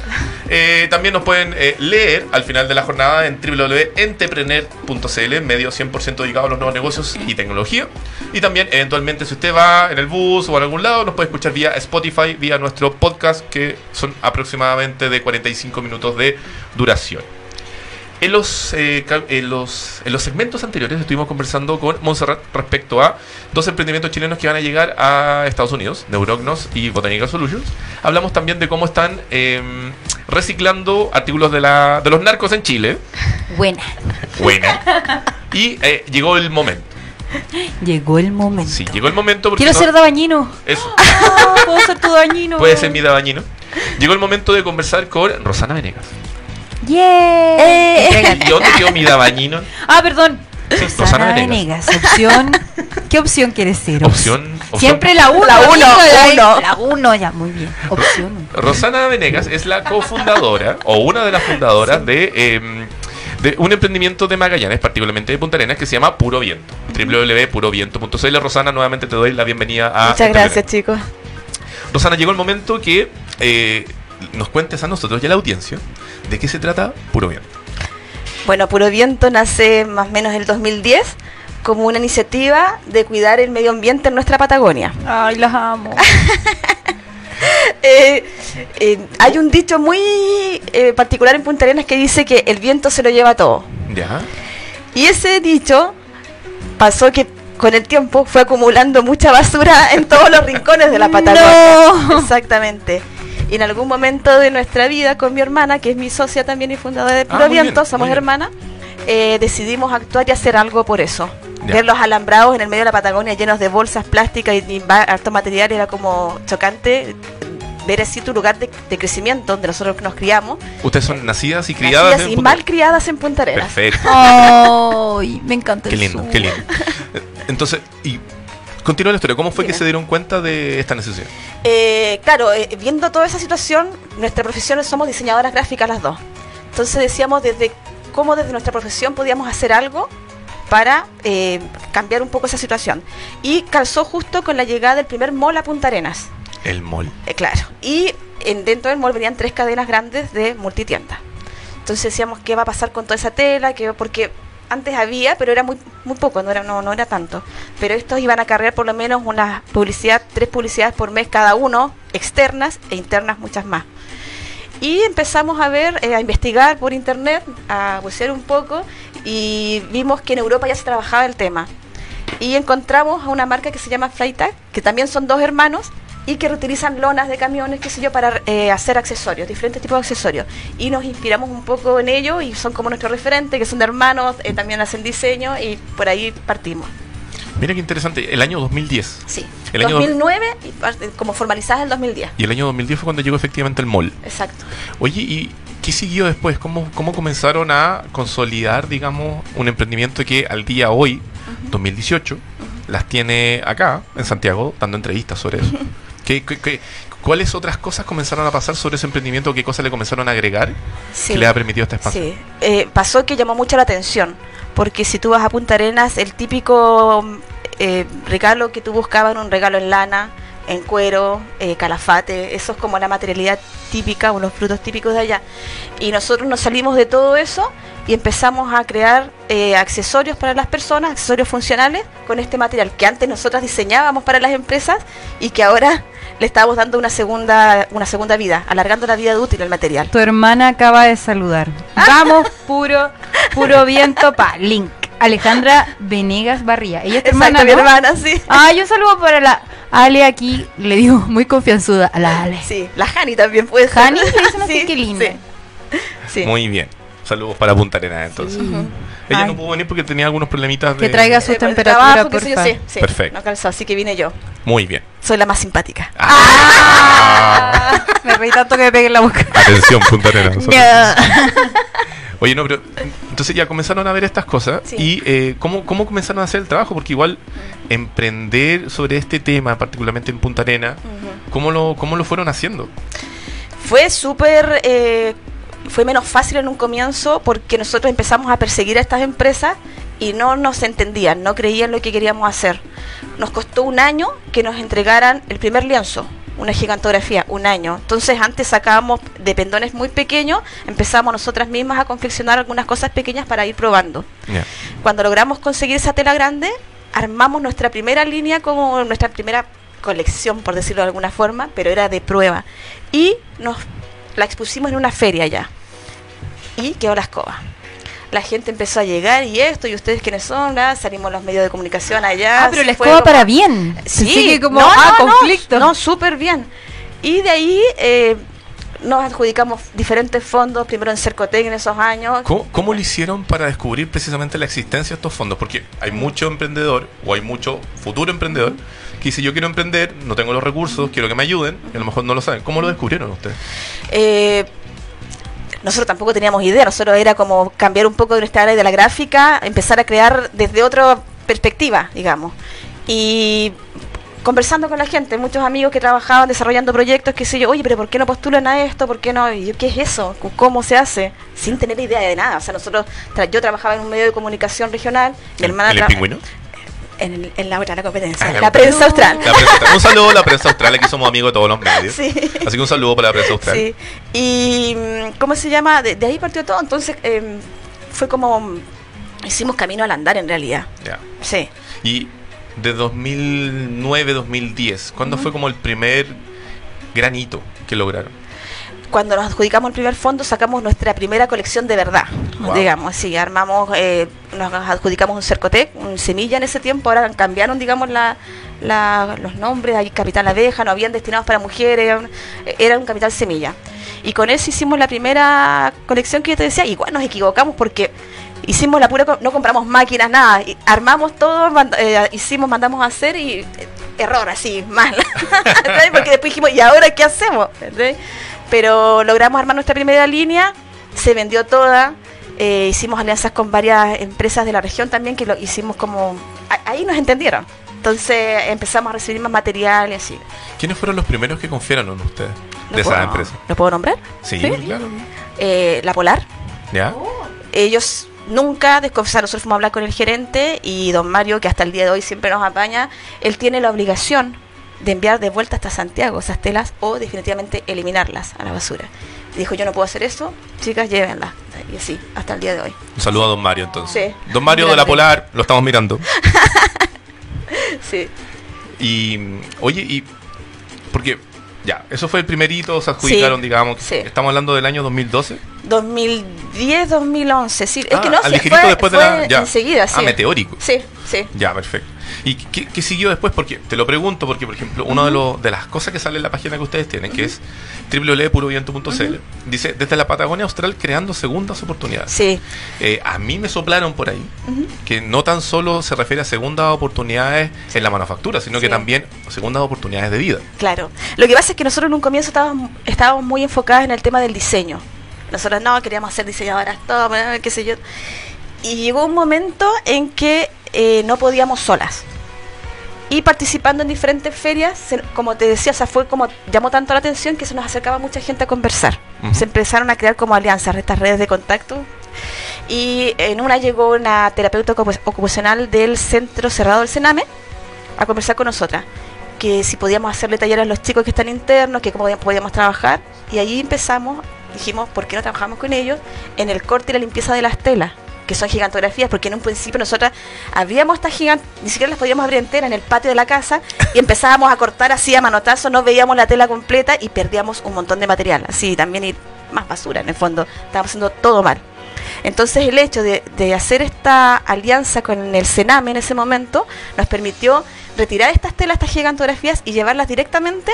Eh, también nos pueden eh, leer al final de la jornada en www.entrepreneur.cl, medio 100% dedicado a los nuevos negocios y tecnología. Y también, eventualmente, si usted va en el bus o en algún lado, nos puede escuchar vía Spotify, vía nuestro podcast, que son aproximadamente de 45 minutos de duración. En los, eh, en, los, en los segmentos anteriores estuvimos conversando con Montserrat respecto a dos emprendimientos chilenos que van a llegar a Estados Unidos, Neurognos y Botanical Solutions. Hablamos también de cómo están em, reciclando artículos de, la, de los narcos en Chile. Buena. Buena. Y eh, llegó el momento. Llegó el momento. Sí, llegó el momento Quiero no- ser dabañino. eso, [LAUGHS] Puedo ser tu dabañino. puede ser mi dabañino. Llegó el momento de conversar con Rosana Venegas. Yeah. Entrégate. ¿Y dónde quedó mi dabañino? [LAUGHS] Ah, perdón. Sí, Rosana Venegas. Venegas. Opción. ¿Qué opción quieres ser? Opción, opción Siempre la 1. La uno, uno. La 1, ya, muy bien. Opción. Rosana Venegas es la cofundadora o una de las fundadoras de, em, de un emprendimiento de Magallanes, particularmente de Punta Arenas, que se llama Puro Viento. www.puroviento.cl. Rosana, nuevamente te doy la bienvenida a. Muchas gracias, chicos. Rosana, llegó el momento que eh, nos cuentes a nosotros y a la audiencia de qué se trata Puro Viento. Bueno, Puro Viento nace más o menos en el 2010 como una iniciativa de cuidar el medio ambiente en nuestra Patagonia. Ay, las amo. [LAUGHS] Eh, eh, hay un dicho muy eh, particular en Punta Arenas que dice que el viento se lo lleva todo. ¿Ya? Y ese dicho pasó que con el tiempo fue acumulando mucha basura en todos los rincones de la [LAUGHS] Patagonia. No. Exactamente. Y en algún momento de nuestra vida con mi hermana, que es mi socia también y fundadora de Puro Ah, bien, Viento, somos hermanas, eh, decidimos actuar y hacer algo por eso. Ya. Ver los alambrados en el medio de la Patagonia llenos de bolsas plásticas y, harto material era como chocante ver así tu lugar de, de crecimiento donde nosotros nos criamos, Ustedes son nacidas y criadas nacidas en y Punta mal criadas en Punta Arenas. Perfecto. Ay, me encanta Qué el lindo, sur. qué lindo. Entonces, y continúa la historia. ¿Cómo fue que Dime. se dieron cuenta de esta necesidad? Eh, claro, eh, viendo toda esa situación, nuestra profesión somos diseñadoras gráficas las dos. Entonces decíamos desde cómo desde nuestra profesión podíamos hacer algo para eh, cambiar un poco esa situación. Y calzó justo con la llegada del primer mall a Punta Arenas. El mall. Eh, claro. Y en, dentro del mall venían tres cadenas grandes de multitienda. Entonces decíamos, ¿qué va a pasar con toda esa tela? ¿Qué- porque antes había, pero era muy muy poco, no era, no, no era tanto. Pero estos iban a cargar por lo menos una publicidad, tres publicidades por mes cada uno, externas e internas muchas más. Y empezamos a ver, eh, a investigar por internet, a bucear un poco y vimos que en Europa ya se trabajaba el tema. Y encontramos a una marca que se llama Freitag, que también son dos hermanos y que reutilizan lonas de camiones, qué sé yo, para eh, hacer accesorios, diferentes tipos de accesorios. Y nos inspiramos un poco en ello y son como nuestro referente, que son de hermanos, eh, también hacen diseño y por ahí partimos. Mira qué interesante, el año 2010. Sí. El año 2009 y parte- como formalizadas el 2010. Y el año 2010 fue cuando llegó efectivamente el mall. Exacto. Oye, ¿y qué siguió después? ¿Cómo, cómo comenzaron a consolidar, digamos, un emprendimiento que al día hoy, 2018, las tiene acá, en Santiago, dando entrevistas sobre eso? [LAUGHS] ¿Qué, qué- qué- cuáles otras cosas comenzaron a pasar sobre ese emprendimiento? ¿Qué cosas le comenzaron a agregar Sí. que le ha permitido este espacio? Sí, eh, pasó que llamó mucho la atención, porque si tú vas a Punta Arenas, el típico eh, regalo que tú buscabas era un regalo en lana, en cuero, eh, calafate, eso es como la materialidad típica o los frutos típicos de allá. Y nosotros nos salimos de todo eso y empezamos a crear eh, accesorios para las personas, accesorios funcionales con este material que antes nosotras diseñábamos para las empresas y que ahora le estábamos dando una segunda, una segunda vida, alargando la vida útil al material. Tu hermana acaba de saludar. Vamos, [LAUGHS] puro, puro viento pa Link. Alejandra Venegas Barría. Ella es tu hermana, mi hermana, sí. Ah, yo saludo para la Ale aquí, le digo muy confianzuda a la Ale. Sí, la Hani también puede ser. Hani, le dicen [LAUGHS] así, Sí, qué linda. Sí. Sí. Muy bien. Saludos para Punta Arenas entonces. Ella Ay. no pudo venir porque tenía algunos problemitas de... Que traiga su Eh, por temperatura, porfa. sí, sí, Perfecto. No calzó, así que vine yo. Muy bien. Soy la más simpática. Ah. Me reí tanto que me pegué en la boca. Atención, Punta Arenas. [LAUGHS] No. Oye, no, pero entonces ya comenzaron a ver estas cosas Sí. y eh, ¿cómo, ¿cómo comenzaron a hacer el trabajo? Porque igual emprender sobre este tema, particularmente en Punta Arena, ¿cómo lo, cómo lo fueron haciendo? Fue súper. eh, fue menos fácil en un comienzo porque nosotros empezamos a perseguir a estas empresas y no nos entendían, no creían lo que queríamos hacer. Nos costó un año que nos entregaran el primer lienzo, una gigantografía, un año. Entonces antes sacábamos de pendones muy pequeños, empezamos nosotras mismas a confeccionar algunas cosas pequeñas para ir probando. Cuando logramos conseguir esa tela grande, armamos nuestra primera línea como nuestra primera colección, por decirlo de alguna forma, pero era de prueba. Y nos la expusimos en una feria ya. Y quedó la escoba. La gente empezó a llegar y esto, y ustedes quiénes son, ¿verdad? salimos los medios de comunicación allá. Ah, pero la escoba como- para bien. Sí, Pensé que como, no, ah, no, no, conflicto. No, súper bien. Y de ahí eh, nos adjudicamos diferentes fondos, primero en Cercotec en esos años. ¿Cómo, cómo lo hicieron para descubrir precisamente la existencia de estos fondos? Porque hay mucho emprendedor o hay mucho futuro emprendedor que dice yo quiero emprender, no tengo los recursos, quiero que me ayuden y a lo mejor no lo saben. ¿Cómo lo descubrieron ustedes? Eh, nosotros tampoco teníamos idea, nosotros era como cambiar un poco de nuestra área de la gráfica, empezar a crear desde otra perspectiva, digamos. Y conversando con la gente, muchos amigos que trabajaban desarrollando proyectos, que sé yo, oye, pero ¿por qué no postulan a esto? ¿Por qué no? Y yo, ¿qué es eso? ¿Cómo se hace? Sin tener idea de nada. O sea, nosotros, tra- yo trabajaba en un medio de comunicación regional, mi hermana ¿El pingüino? en, el- en la otra, la competencia, Ah, la la prensa austral. La prensa- un saludo a la prensa austral, aquí somos amigos de todos los medios. Sí. Así que un saludo para la prensa austral. Sí. Y mm, ¿cómo se llama? De, de ahí partió todo. Entonces em, fue como hicimos camino al andar en realidad. Ya. Sí. Y de 2009, 2010, ¿cuándo fue como el primer gran hito que lograron? Cuando nos adjudicamos el primer fondo sacamos nuestra primera colección de verdad, Wow. digamos, sí, armamos, eh, nos adjudicamos un Cercotec, un Semilla en ese tiempo, ahora cambiaron, digamos, la, la- los nombres, hay Capital Abeja, no habían destinados para mujeres, era un- era un Capital Semilla. Y con eso hicimos la primera colección que yo te decía, igual nos equivocamos porque hicimos la pura, no compramos máquinas, nada, y armamos todo, mand- eh, hicimos, mandamos a hacer y eh, error así, mal. [LAUGHS] Porque después dijimos, ¿y ahora qué hacemos? ¿Entendés? Pero logramos armar nuestra primera línea, se vendió toda, eh, hicimos alianzas con varias empresas de la región también que lo hicimos como, ahí nos entendieron. Entonces empezamos a recibir más material y así. ¿Quiénes fueron los primeros que confiaron en ustedes ¿Lo de esa puedo- empresa? ¿Lo puedo nombrar? Sí, ¿Sí? claro. Eh, la Polar. ¿Ya? ellos nunca desconfiaron, nosotros fuimos a hablar con el gerente y don Mario, que hasta el día de hoy siempre nos apaña, él tiene la obligación de enviar de vuelta hasta Santiago esas telas o definitivamente eliminarlas a la basura. Dijo, yo no puedo hacer eso, chicas, llévenla. Y así, hasta el día de hoy. Un saludo a Don Mario entonces. Sí. Don Mario de la. Polar, lo estamos mirando. [LAUGHS] Sí. Y, oye, y. Porque, ya, eso fue el primerito, se adjudicaron, Sí, digamos. sí. Estamos hablando del año 2012. 2010, 2011, sí. es Ah, que no al fue, después de fue la. Ya. enseguida, sí. Ah, meteórico. Sí, sí. Ya, perfecto. ¿Y qué, qué siguió después? Porque te lo pregunto, porque, por ejemplo, una de, los- de las cosas que sale en la página que ustedes tienen, que es www.puroviento.cl, dice, desde la Patagonia Austral creando segundas oportunidades. Sí, Eh, a mí me soplaron por ahí que no tan solo se refiere a segundas oportunidades en la manufactura, sino que también segundas oportunidades de vida. claro. Lo que pasa es que nosotros en un comienzo estábamos, estábamos muy enfocadas en el tema del diseño. Nosotros no queríamos ser diseñadoras, todo, qué sé yo. Y llegó un momento en que eh, no podíamos solas. Y participando en diferentes ferias, se- como te decía, o sea, fue como llamó tanto la atención que se nos acercaba mucha gente a conversar. Se empezaron a crear como alianzas, estas redes de contacto. Y en una llegó una terapeuta ocupa- ocupacional del centro cerrado del Sename a conversar con nosotras. Que si podíamos hacerle talleres a los chicos que están internos, que cómo podíamos trabajar. Y ahí empezamos, dijimos, ¿por qué no trabajamos con ellos? En el corte y la limpieza de las telas, que son gigantografías, porque en un principio nosotras abríamos estas gigantes, ni siquiera las podíamos abrir enteras en el patio de la casa y [LAUGHS] empezábamos a cortar así a manotazo, no veíamos la tela completa y perdíamos un montón de material. Así también y más basura en el fondo, estábamos haciendo todo mal. Entonces el hecho de, de hacer esta alianza con el Sename en ese momento nos permitió retirar estas telas, estas gigantografías y llevarlas directamente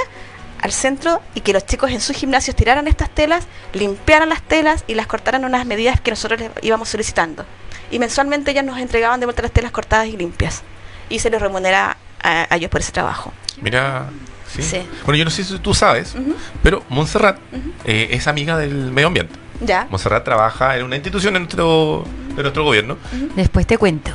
al centro y que los chicos en sus gimnasios tiraran estas telas, limpiaran las telas y las cortaran unas medidas que nosotros les íbamos solicitando. Y mensualmente ellas nos entregaban de vuelta las telas cortadas y limpias. Y se les remunera a, a ellos por ese trabajo. Mira, ¿sí? Sí. Bueno, yo no sé si tú sabes, pero Montserrat eh, es amiga del medio ambiente. ¿Ya? Montserrat trabaja en una institución de nuestro, de nuestro gobierno Después te cuento.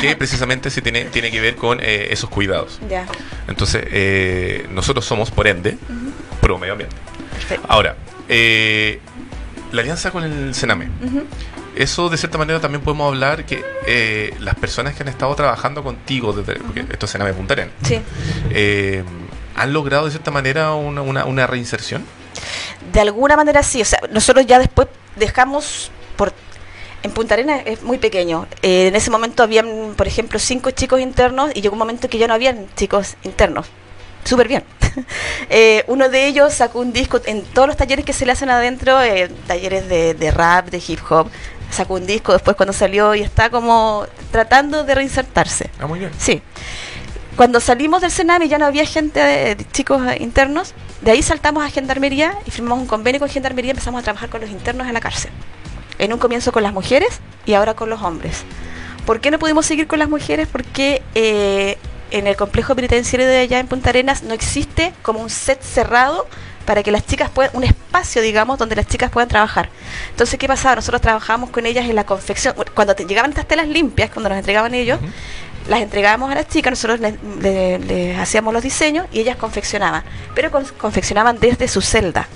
que, [LAUGHS] que precisamente se tiene, tiene que ver con eh, esos cuidados. Ya. Entonces, eh, nosotros somos, por ende, pro medio ambiente. Perfecto. Ahora, eh, la alianza con el Sename. Eso, de cierta manera, también podemos hablar que eh, las personas que han estado trabajando contigo, desde, porque esto es Sename Punta Arenas, Sí. eh, han logrado, de cierta manera, una, una, una reinserción. De alguna manera sí, o sea, nosotros ya después dejamos por en Punta Arenas es muy pequeño. Eh, en ese momento habían, por ejemplo, cinco chicos internos y llegó un momento que ya no habían chicos internos. Súper bien. [LAUGHS] Eh, uno de ellos sacó un disco en todos los talleres que se le hacen adentro, eh, talleres de, de rap, de hip hop. Sacó un disco después cuando salió y está como tratando de reinsertarse. Ah, muy bien. Sí. Cuando salimos del Sename ya no había gente, de chicos internos. De ahí saltamos a Gendarmería y firmamos un convenio con Gendarmería y empezamos a trabajar con los internos en la cárcel. En un comienzo con las mujeres y ahora con los hombres. ¿Por qué no pudimos seguir con las mujeres? Porque eh, en el complejo penitenciario de allá en Punta Arenas no existe como un set cerrado para que las chicas puedan, un espacio, digamos, donde las chicas puedan trabajar. Entonces, ¿qué pasaba? Nosotros trabajábamos con ellas en la confección. Cuando llegaban estas telas limpias, cuando nos entregaban ellos. Las entregábamos a las chicas, nosotros les, le- les hacíamos los diseños y ellas confeccionaban, pero con- confeccionaban desde su celda.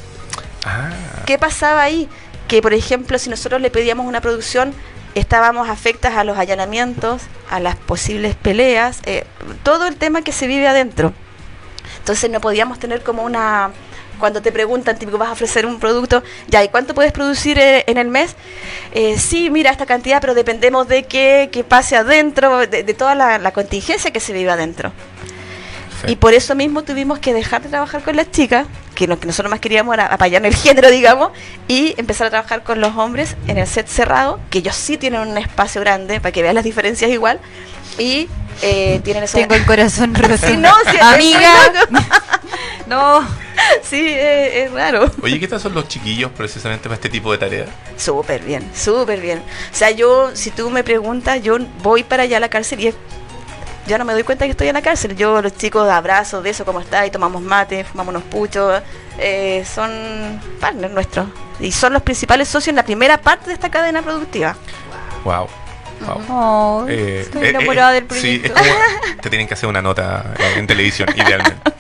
Ah, ¿Qué pasaba ahí? Que, por ejemplo, si nosotros le pedíamos una producción, estábamos afectas a los allanamientos, a las posibles peleas, eh, todo el tema que se vive adentro. Entonces no podíamos tener como una... Cuando te preguntan, típico, vas a ofrecer un producto, ya, ¿y cuánto puedes producir eh, en el mes? Eh, sí, mira, esta cantidad, pero dependemos de qué, qué pase adentro, de, de toda la, la contingencia que se vive adentro. sí. Y por eso mismo tuvimos que dejar de trabajar con las chicas, que lo que nosotros más queríamos era apoyar en el [LAUGHS] género, digamos, y empezar a trabajar con los hombres en el set cerrado, que ellos sí tienen un espacio grande, para que vean las diferencias igual, y eh, tienen eso. Tengo el corazón [LAUGHS] roto. Sí, no, sí, es Amiga. No. [LAUGHS] sí, eh, es raro. Oye, ¿qué tal son los chiquillos precisamente para este tipo de tareas? Súper bien, súper bien. O sea, yo, si tú me preguntas, yo voy para allá a la cárcel y es- ya no me doy cuenta que estoy en la cárcel. Yo, los chicos, abrazo, beso, ¿cómo está? Y tomamos mate, fumamos unos puchos. eh, son partners nuestros. Y son los principales socios en la primera parte de esta cadena productiva. Wow. wow. Oh, Eh, estoy eh, enamorada eh, del Sí, proyecto. es como te tienen que hacer una nota en televisión, [LAUGHS] idealmente.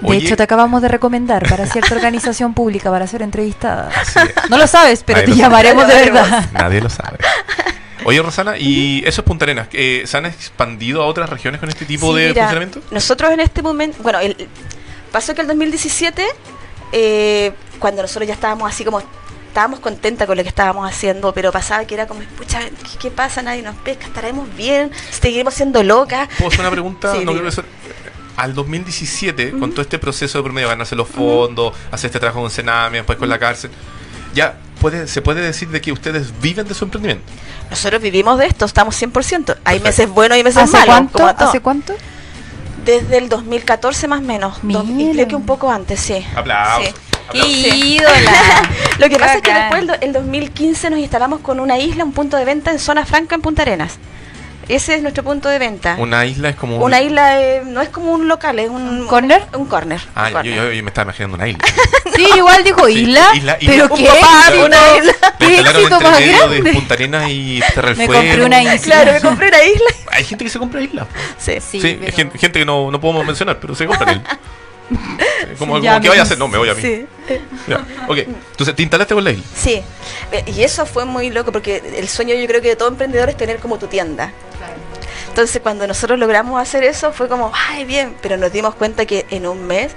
De hecho, te acabamos de recomendar para cierta organización pública para ser entrevistada. así es. No lo sabes, pero Nadie te sabe. llamaremos de verdad. Nadie lo sabe. Oye, Rosana, ¿y eso es Punta Arenas? eh, ¿Se han expandido a otras regiones con este tipo Sí, de mira, funcionamiento? Nosotros en este momento, bueno, el, pasó que el 2017 eh, cuando nosotros ya estábamos así como estábamos contentas con lo que estábamos haciendo, pero pasaba que era como, pucha, ¿qué, qué pasa? Nadie nos pesca, estaremos bien, seguiremos siendo locas. ¿Puedo hacer una pregunta? [LAUGHS] Sí, no dime. creo que sea- Al 2017, con todo este proceso de promedio, ganarse los fondos, hacer este trabajo con Sename, después con la cárcel, ya puede, se puede decir de que ustedes viven de su emprendimiento. Nosotros vivimos de esto, estamos 100%. Hay Perfecto. meses buenos y meses ¿Hace malos. cuánto? ¿Hace cuánto? Desde el 2014 más o menos. Dos- y creo que un poco antes, sí. Aplausos. Sí. ¡Qué aplausos. ídola! [LAUGHS] Lo que pasa es que después, el 2015, nos instalamos con una isla, un punto de venta en Zona Franca, en Punta Arenas. Ese es nuestro punto de venta. Una isla es como un- Una isla eh, no es como un local, es un... corner? Un corner. Ah, un yo, corner. yo- yo me estaba imaginando una isla. [LAUGHS] Sí, igual dijo Sí, isla, isla, isla. pero Un qué papá, éxito, una isla. La qué éxito más medio de grande. Punta Arenas y Terra del Me Fuego. compré una [LAUGHS] isla. Claro, me compré una isla. Hay gente que se compra islas. Sí. Sí, Sí, pero- gente, gente que no, no podemos mencionar, pero se compran islas. [LAUGHS] [LAUGHS] Como, Sí, como que vaya a hacer, no, me voy a mí. Sí. Ya, Ok, entonces te instalaste con la isla. Sí, Eh, y eso fue muy loco porque el sueño yo creo que de todo emprendedor es tener como tu tienda. Entonces cuando nosotros logramos hacer eso fue como, ay bien, pero nos dimos cuenta que en un mes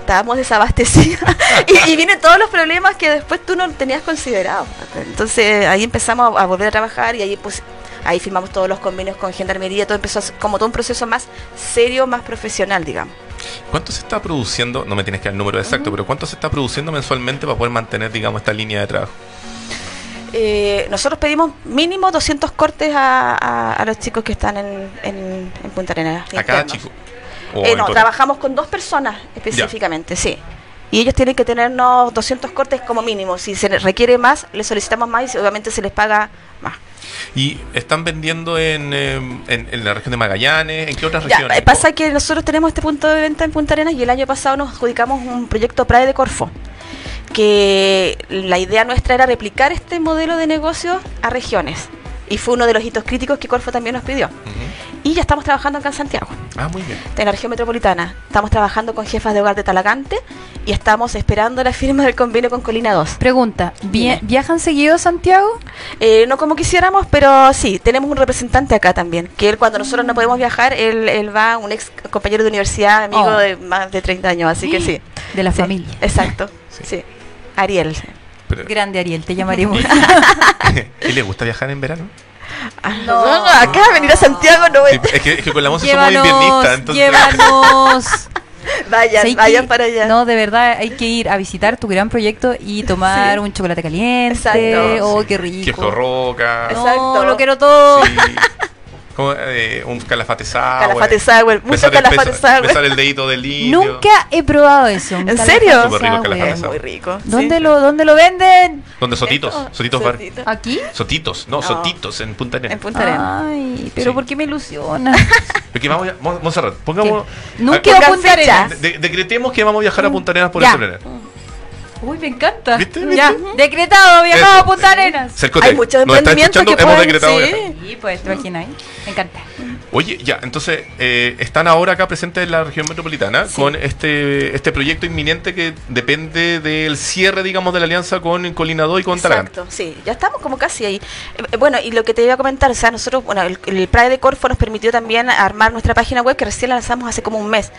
estábamos desabastecidas [LAUGHS] y, y vienen todos los problemas que después tú no tenías considerado. Entonces ahí empezamos a, a volver a trabajar y ahí pues ahí firmamos todos los convenios con Gendarmería, todo empezó como todo un proceso más serio, más profesional, digamos. ¿Cuánto se está produciendo? No me tienes que dar el número exacto, pero ¿cuánto se está produciendo mensualmente para poder mantener, digamos, esta línea de trabajo? Eh, nosotros pedimos mínimo 200 cortes a, a- a los chicos que están en, en, en Punta Arenas. A cada chico. Eh, en no, trabajamos con dos personas específicamente, sí. Y ellos tienen que tenernos 200 cortes como mínimo. Si se les requiere más, les solicitamos más y obviamente se les paga más. ¿Y están vendiendo en, eh, en, en la región de Magallanes? ¿En qué otras Ya, regiones? eh, pasa que nosotros tenemos este punto de venta en Punta Arenas y el año pasado nos adjudicamos un proyecto PRAE de Corfo. Que la idea nuestra era replicar este modelo de negocio a regiones. Y fue uno de los hitos críticos que Corfo también nos pidió. Y ya estamos trabajando acá en Santiago. Ah, muy bien. en la región metropolitana. Estamos trabajando con jefas de hogar de Talagante y estamos esperando la firma del convenio con Colina 2. Pregunta, ¿vi- Dime. ¿viajan seguido a Santiago? Eh, no como quisiéramos, pero sí, tenemos un representante acá también, que él cuando nosotros no podemos viajar, él, él va, un ex compañero de universidad, amigo Oh. de más de 30 años, así que sí. De la Sí, familia. Exacto, Sí. sí. Ariel. Pero- Grande Ariel, te llamaremos. ¿Y [LAUGHS] [LAUGHS] le gusta viajar en verano? Ah, No. acá venir a Santiago no Sí, es, que, es que con la música somos inviernistas, entonces... llévanos. Vayan, ¿Sabes vayan qué? para allá. No, de verdad, hay que ir a visitar tu gran proyecto y tomar Sí. un chocolate caliente. Exacto. Oh, Sí. qué rico. Queso roca. No, Exacto. lo quiero todo. [LAUGHS] Como, eh, un calafate sour. Calafate sour, mucho el- calafate besar- sour. Besar el dedito del indio. Nunca he probado eso. ¿En serio? Súper rico el sour. calafate Es sour. muy rico. ¿Dónde, sí. lo, ¿Dónde lo venden? ¿Dónde? Sotitos. Esto, Sotitos bar. ¿Aquí? Sotitos. No, No. sotitos en Punta Arenas. En Punta Arenas. Ay, pero Sí. ¿por qué me ilusiona? [LAUGHS] Porque vamos a, Mon- Monserrat, pongamos... Nunca a- a Punta. Arenas. de- de- decretemos que vamos a viajar a Punta Arenas por Ya. Uy, me encanta. ¿Viste? Ya, decretado, viajado a Punta Arenas. Hay muchos emprendimientos que hemos pueden- decretado sí. pues te imaginas. Me encanta. Oye, ya, entonces eh, están ahora acá presentes en la región metropolitana Sí. con este este proyecto inminente que depende del cierre, digamos, de la alianza con Colina 2 y con Talagante. Exacto, sí, ya estamos como casi ahí. Eh, eh, bueno, y lo que te iba a comentar, o sea, nosotros, bueno, el, el Pride de Corfo nos permitió también armar nuestra página web que recién la lanzamos hace como un mes.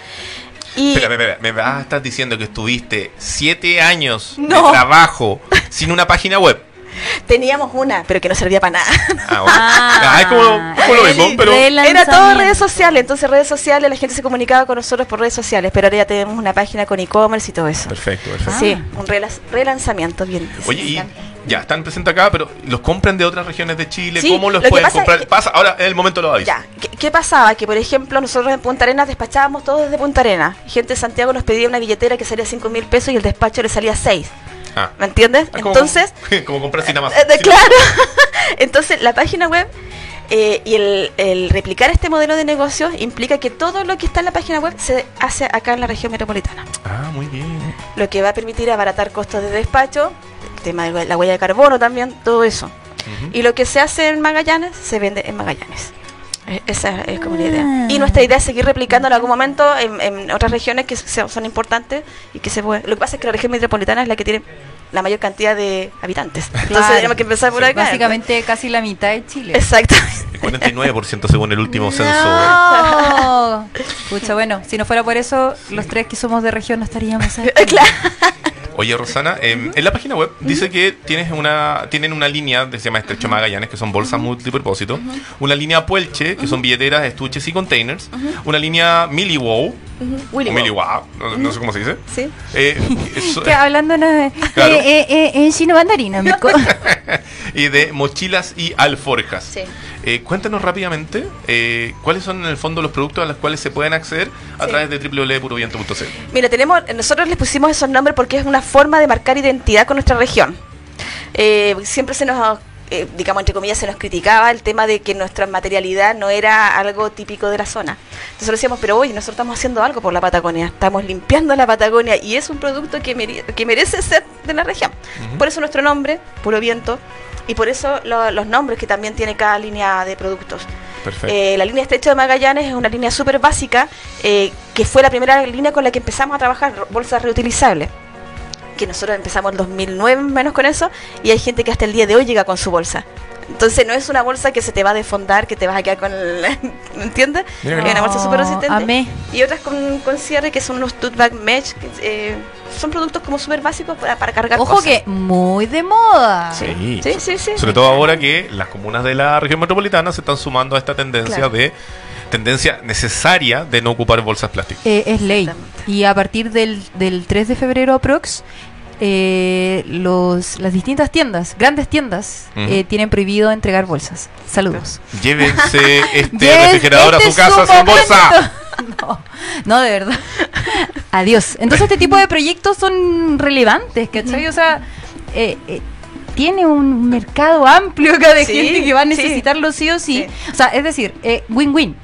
Y Espera, espera, espera, me vas a estar diciendo que estuviste siete años No. de trabajo sin una página web. [LAUGHS] teníamos una, pero que no servía para nada. Ah, bueno. Ah, es como, como lo mismo, pero... Era todo redes sociales, entonces redes sociales, la gente se comunicaba con nosotros por redes sociales, pero ahora ya tenemos una página con e-commerce y todo eso. Perfecto, perfecto. Ah. Sí, un rela- relanzamiento bien. Oye, y ya, están presentes acá, pero ¿los compran de otras regiones de Chile? Sí, ¿Cómo los lo pueden pasa comprar? es que- Pasa, ahora es el momento de los avisos. Ya, ¿qué, qué pasaba? Que por ejemplo nosotros en Punta Arenas despachábamos todos desde Punta Arenas. Gente de Santiago nos pedía una billetera que salía 5 mil pesos y el despacho le salía 6. Ah. ¿Me entiendes? Es como- Entonces, [LAUGHS] como comprar Cinamás. Eh, de- claro. [LAUGHS] Entonces, la página web eh, y el, el replicar este modelo de negocio implica que todo lo que está en la página web se hace acá en la región metropolitana. Ah, muy bien. Lo que va a permitir abaratar costos de despacho, el tema de la huella de carbono también, todo eso. Y lo que se hace en Magallanes se vende en Magallanes. Esa es como la idea. Ah. Y nuestra idea es seguir replicando en algún momento en, en otras regiones que se- son importantes y que se puede. Lo que pasa es que la región metropolitana es la que tiene la mayor cantidad de habitantes. Entonces Claro. tenemos que empezar por Sí. acá. Básicamente casi la mitad de Chile. Exacto. El 49% según el último censo. No. Pucha, bueno, si no fuera por eso, los tres que somos de región no estaríamos [LAUGHS] aquí. claro. Oye, Rosana, em, en la página web dice que tienes una, tienen una línea que se llama Estrecho Magallanes, que son bolsas multipropósito, una línea Puelche, que son billeteras, estuches y containers, una línea Milliwow, Willy o Wow. No, no sé cómo se dice. Sí. Eh, eso- Que hablando no, [LAUGHS] Claro. eh, eh, eh, en chino mandarina, mico. [LAUGHS] y de mochilas y alforjas. Sí. Eh, cuéntanos rápidamente eh, cuáles son en el fondo los productos a los cuales se pueden acceder a Sí. través de www.puroviento.cl. Mira, tenemos, nosotros les pusimos esos nombres porque es una forma de marcar identidad con nuestra región. Eh, siempre se nos, eh, digamos, entre comillas, se nos criticaba el tema de que nuestra materialidad no era algo típico de la zona. Entonces decíamos, pero oye, nosotros estamos haciendo algo por la Patagonia, estamos limpiando la Patagonia y es un producto que, mere- que merece ser de la región. Por eso nuestro nombre, Puro Viento, y por eso lo- los nombres que también tiene cada línea de productos. Eh, la línea Estrecho de Magallanes es una línea súper básica, eh, que fue la primera línea con la que empezamos a trabajar, bolsas reutilizables. Que nosotros empezamos en 2009 menos con eso, y hay gente que hasta el día de hoy llega con su bolsa. Entonces no es una bolsa que se te va a desfondar, que te vas a quedar con el... ¿Me [LAUGHS] entiendes? Es una bolsa súper resistente. Amé. Y otras con, con cierre, que son unos tote bag mesh, que eh, son productos como súper básicos para, para cargar Ojo cosas. que muy de moda. Sí. Sí, sí, sí. Sobre todo ahora que las comunas de la región metropolitana se están sumando a esta tendencia Claro. de tendencia necesaria de no ocupar bolsas plásticas. Eh, es ley. Y a partir del, del 3 de febrero aprox, eh, los, las distintas tiendas, grandes tiendas, eh, tienen prohibido entregar bolsas. Saludos. Llévense [LAUGHS] este Yes, refrigerador este a su casa su sin bolsa. [LAUGHS] No, no, de verdad. [LAUGHS] Adiós. Entonces este tipo de proyectos son relevantes, ¿cachai? O sea, eh, eh, tiene un mercado amplio acá de Sí, gente que va a sí. necesitarlo sí o sí. Sí. O sea, es decir, eh, win-win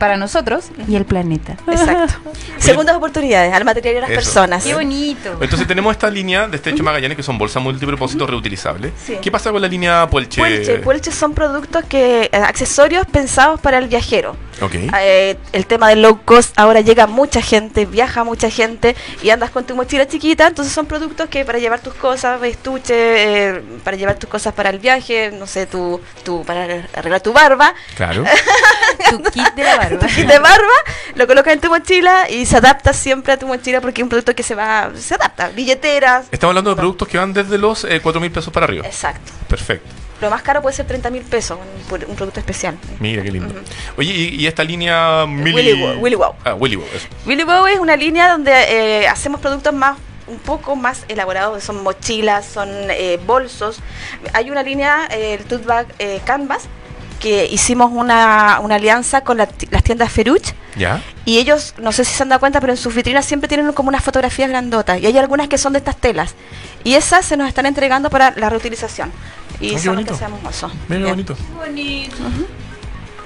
para nosotros y el planeta. [LAUGHS] Exacto. [LAUGHS] Segundas oportunidades al material de las Eso. personas. Qué bonito. Entonces [LAUGHS] tenemos esta línea de Estrecho Magallanes que son bolsas multipropósito reutilizables. Sí. ¿Qué pasa con la línea Puelche? Puelche, Puelche son productos que eh, accesorios pensados para el viajero. Ok. Eh, el tema del low cost ahora llega mucha gente, viaja mucha gente y andas con tu mochila chiquita, entonces son productos que para llevar tus cosas, estuche, eh, para llevar tus cosas para el viaje, no sé, tu, tu para arreglar tu barba, Claro. Tu kit de la barba. Tu [LAUGHS] kit de barba, lo colocas en tu mochila y se adapta siempre a tu mochila porque es un producto que se va, se adapta, billeteras. Estamos hablando de productos que van desde los eh, 4 mil pesos para arriba. Exacto. Perfecto. Lo más caro puede ser 30 mil pesos, un, un producto especial. Mira qué lindo. Oye, ¿y, y esta línea Mili- Willy Wow, Willy Wow. Ah, Willy Wow, eso. Willy Bow es una línea donde eh, hacemos productos más un poco más elaborados, son mochilas, son eh, bolsos. Hay una línea, eh, el tote bag eh, Canvas, que hicimos una, una alianza con la las tiendas Feruch ¿Ya? y ellos, no sé si se han dado cuenta, pero en sus vitrinas siempre tienen como unas fotografías grandotas y hay algunas que son de estas telas y esas se nos están entregando para la reutilización y Ah, son bonito. que hacemos oso. Mira Bien. bonito.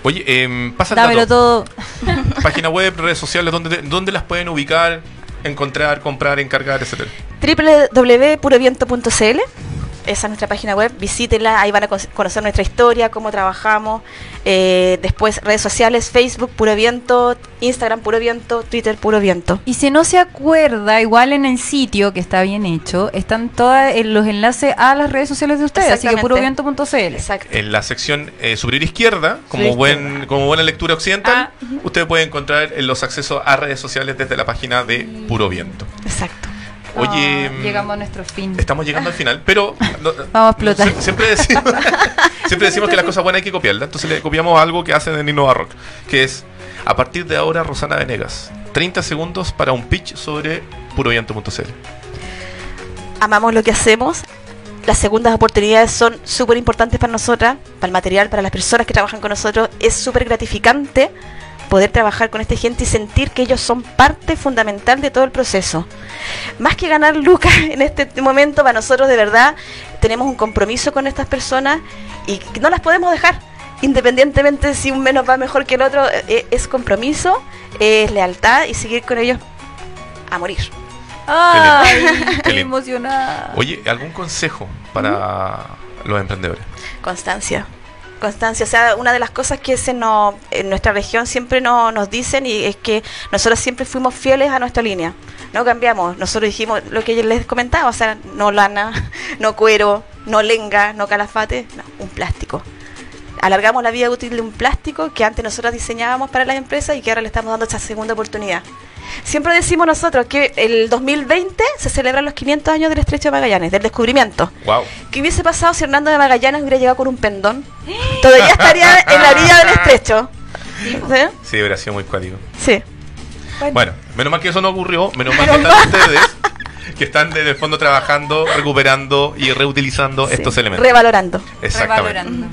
Oye, em, pasa el Dámelo dato. todo. [LAUGHS] Página web, redes sociales, ¿dónde, ¿dónde las pueden ubicar, encontrar, comprar, encargar, etcétera? www.puroviento.cl esa es nuestra página web, visítenla, ahí van a con- conocer nuestra historia, cómo trabajamos, eh, después redes sociales, Facebook Puro Viento, Instagram Puro Viento, Twitter Puro Viento. Y si no se acuerda, igual en el sitio que está bien hecho, están todos los enlaces a las redes sociales de ustedes, así que puroviento.cl. Exacto. En la sección eh, superior izquierda, como, buen, como buena lectura occidental, Ah, usted puede encontrar eh, los accesos a redes sociales desde la página de Puro Viento. Exacto. Oye, mm, llegamos a nuestro fin. Estamos llegando al final, pero [LAUGHS] no- Vamos a explotar. sie- siempre decimos, [LAUGHS] siempre decimos que las cosas buenas hay que copiarlas. Entonces le copiamos algo que hacen en Innova Rock, que es a partir de ahora Rosana Venegas, 30 segundos para un pitch sobre puroviento.cl. Amamos lo que hacemos. Las segundas oportunidades son súper importantes para nosotras, para el material, para las personas que trabajan con nosotros. Es súper gratificante poder trabajar con esta gente y sentir que ellos son parte fundamental de todo el proceso. Más que ganar lucas [LAUGHS] en este momento, para nosotros de verdad tenemos un compromiso con estas personas y no las podemos dejar. Independientemente si un menos va mejor que el otro, eh, es compromiso, es lealtad y seguir con ellos a morir. ¡Ay! Qué emocionada. Oye, ¿algún consejo para los emprendedores? Constancia. Constancia, o sea, una de las cosas que se nos, en nuestra región siempre no- nos dicen y es que nosotros siempre fuimos fieles a nuestra línea. No cambiamos. Nosotros dijimos lo que les comentaba, o sea, no lana, [LAUGHS] no cuero, no lenga, no calafate, no, un plástico. Alargamos la vida útil de un plástico que antes nosotros diseñábamos para las empresas y que ahora le estamos dando esta segunda oportunidad. Siempre decimos nosotros que el 2020 se celebran los 500 años del Estrecho de Magallanes, del descubrimiento. Wow. ¿Qué hubiese pasado si Hernando de Magallanes hubiera llegado con un pendón? Todavía estaría en la orilla del Estrecho. ¿Sí? Sí, hubiera sido muy cuático. Sí. Bueno, menos mal que eso no ocurrió, menos mal que están ustedes que están desde el fondo trabajando, recuperando y reutilizando Sí. estos elementos. Revalorando. Exactamente. Revalorando.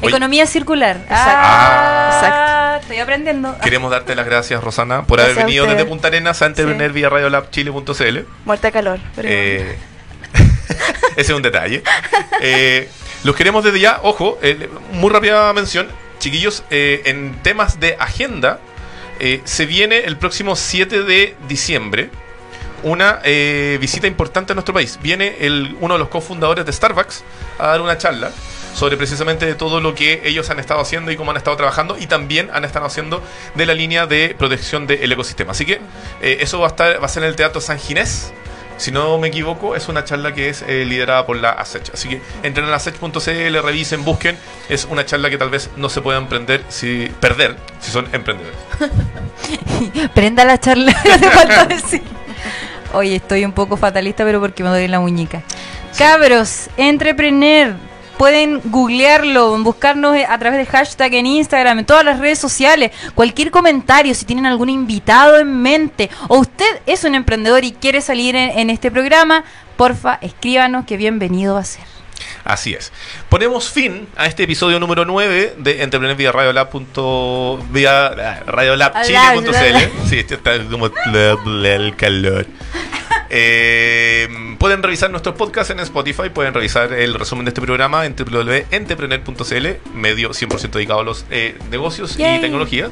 Oye. Economía circular. Exacto. Ah, Estoy aprendiendo. Queremos darte las gracias, Rosana, por Gracias haber venido desde Punta Arenas a entretener vía radiolabchile.cl. Muerte de calor. pero Eh, [LAUGHS] ese es un detalle. Eh, los queremos desde ya, ojo, eh, muy rápida mención, chiquillos, eh, en temas de agenda, eh, se viene el próximo 7 de diciembre una eh, visita importante a nuestro país. Viene el, uno de los cofundadores de Starbucks a dar una charla sobre precisamente de todo lo que ellos han estado haciendo y cómo han estado trabajando y también han estado haciendo de la línea de protección del ecosistema. Así que eh, eso va a, estar, va a ser en el Teatro San Ginés. Si no me equivoco, es una charla que es eh, liderada por la ASECH. Así que entren a asech.cl, revisen, busquen. Es una charla que tal vez no se pueda emprender si, perder si son emprendedores. [LAUGHS] Prenda la charla, [LAUGHS] no hace falta decir. Oye, estoy un poco fatalista, pero porque me duele la muñeca. Cabros, entrepreneur. Pueden googlearlo, buscarnos a través de hashtag en Instagram, en todas las redes sociales. Cualquier comentario, si tienen algún invitado en mente o usted es un emprendedor y quiere salir en, en este programa, porfa, escríbanos que bienvenido va a ser. Así es. Ponemos fin a este episodio número 9 de Entrepreneur vía Radiolab. punto- vía ah, radiolabchile.cl. Sí, este está como el calor. [LAUGHS] Eh, pueden revisar nuestros podcasts en Spotify, pueden revisar el resumen de este programa en www.entrepreneur.cl, medio 100% dedicado a los eh, negocios Yay. y tecnología.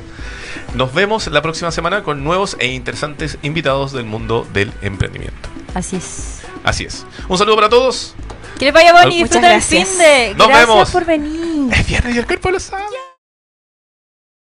Nos vemos la próxima semana con nuevos e interesantes invitados del mundo del emprendimiento. Así es. Así es. Un saludo para todos. Que les vaya bonito disfruten el gracias. fin de. Nos Gracias vemos. por venir. Es viernes y el cuerpo lo sabe.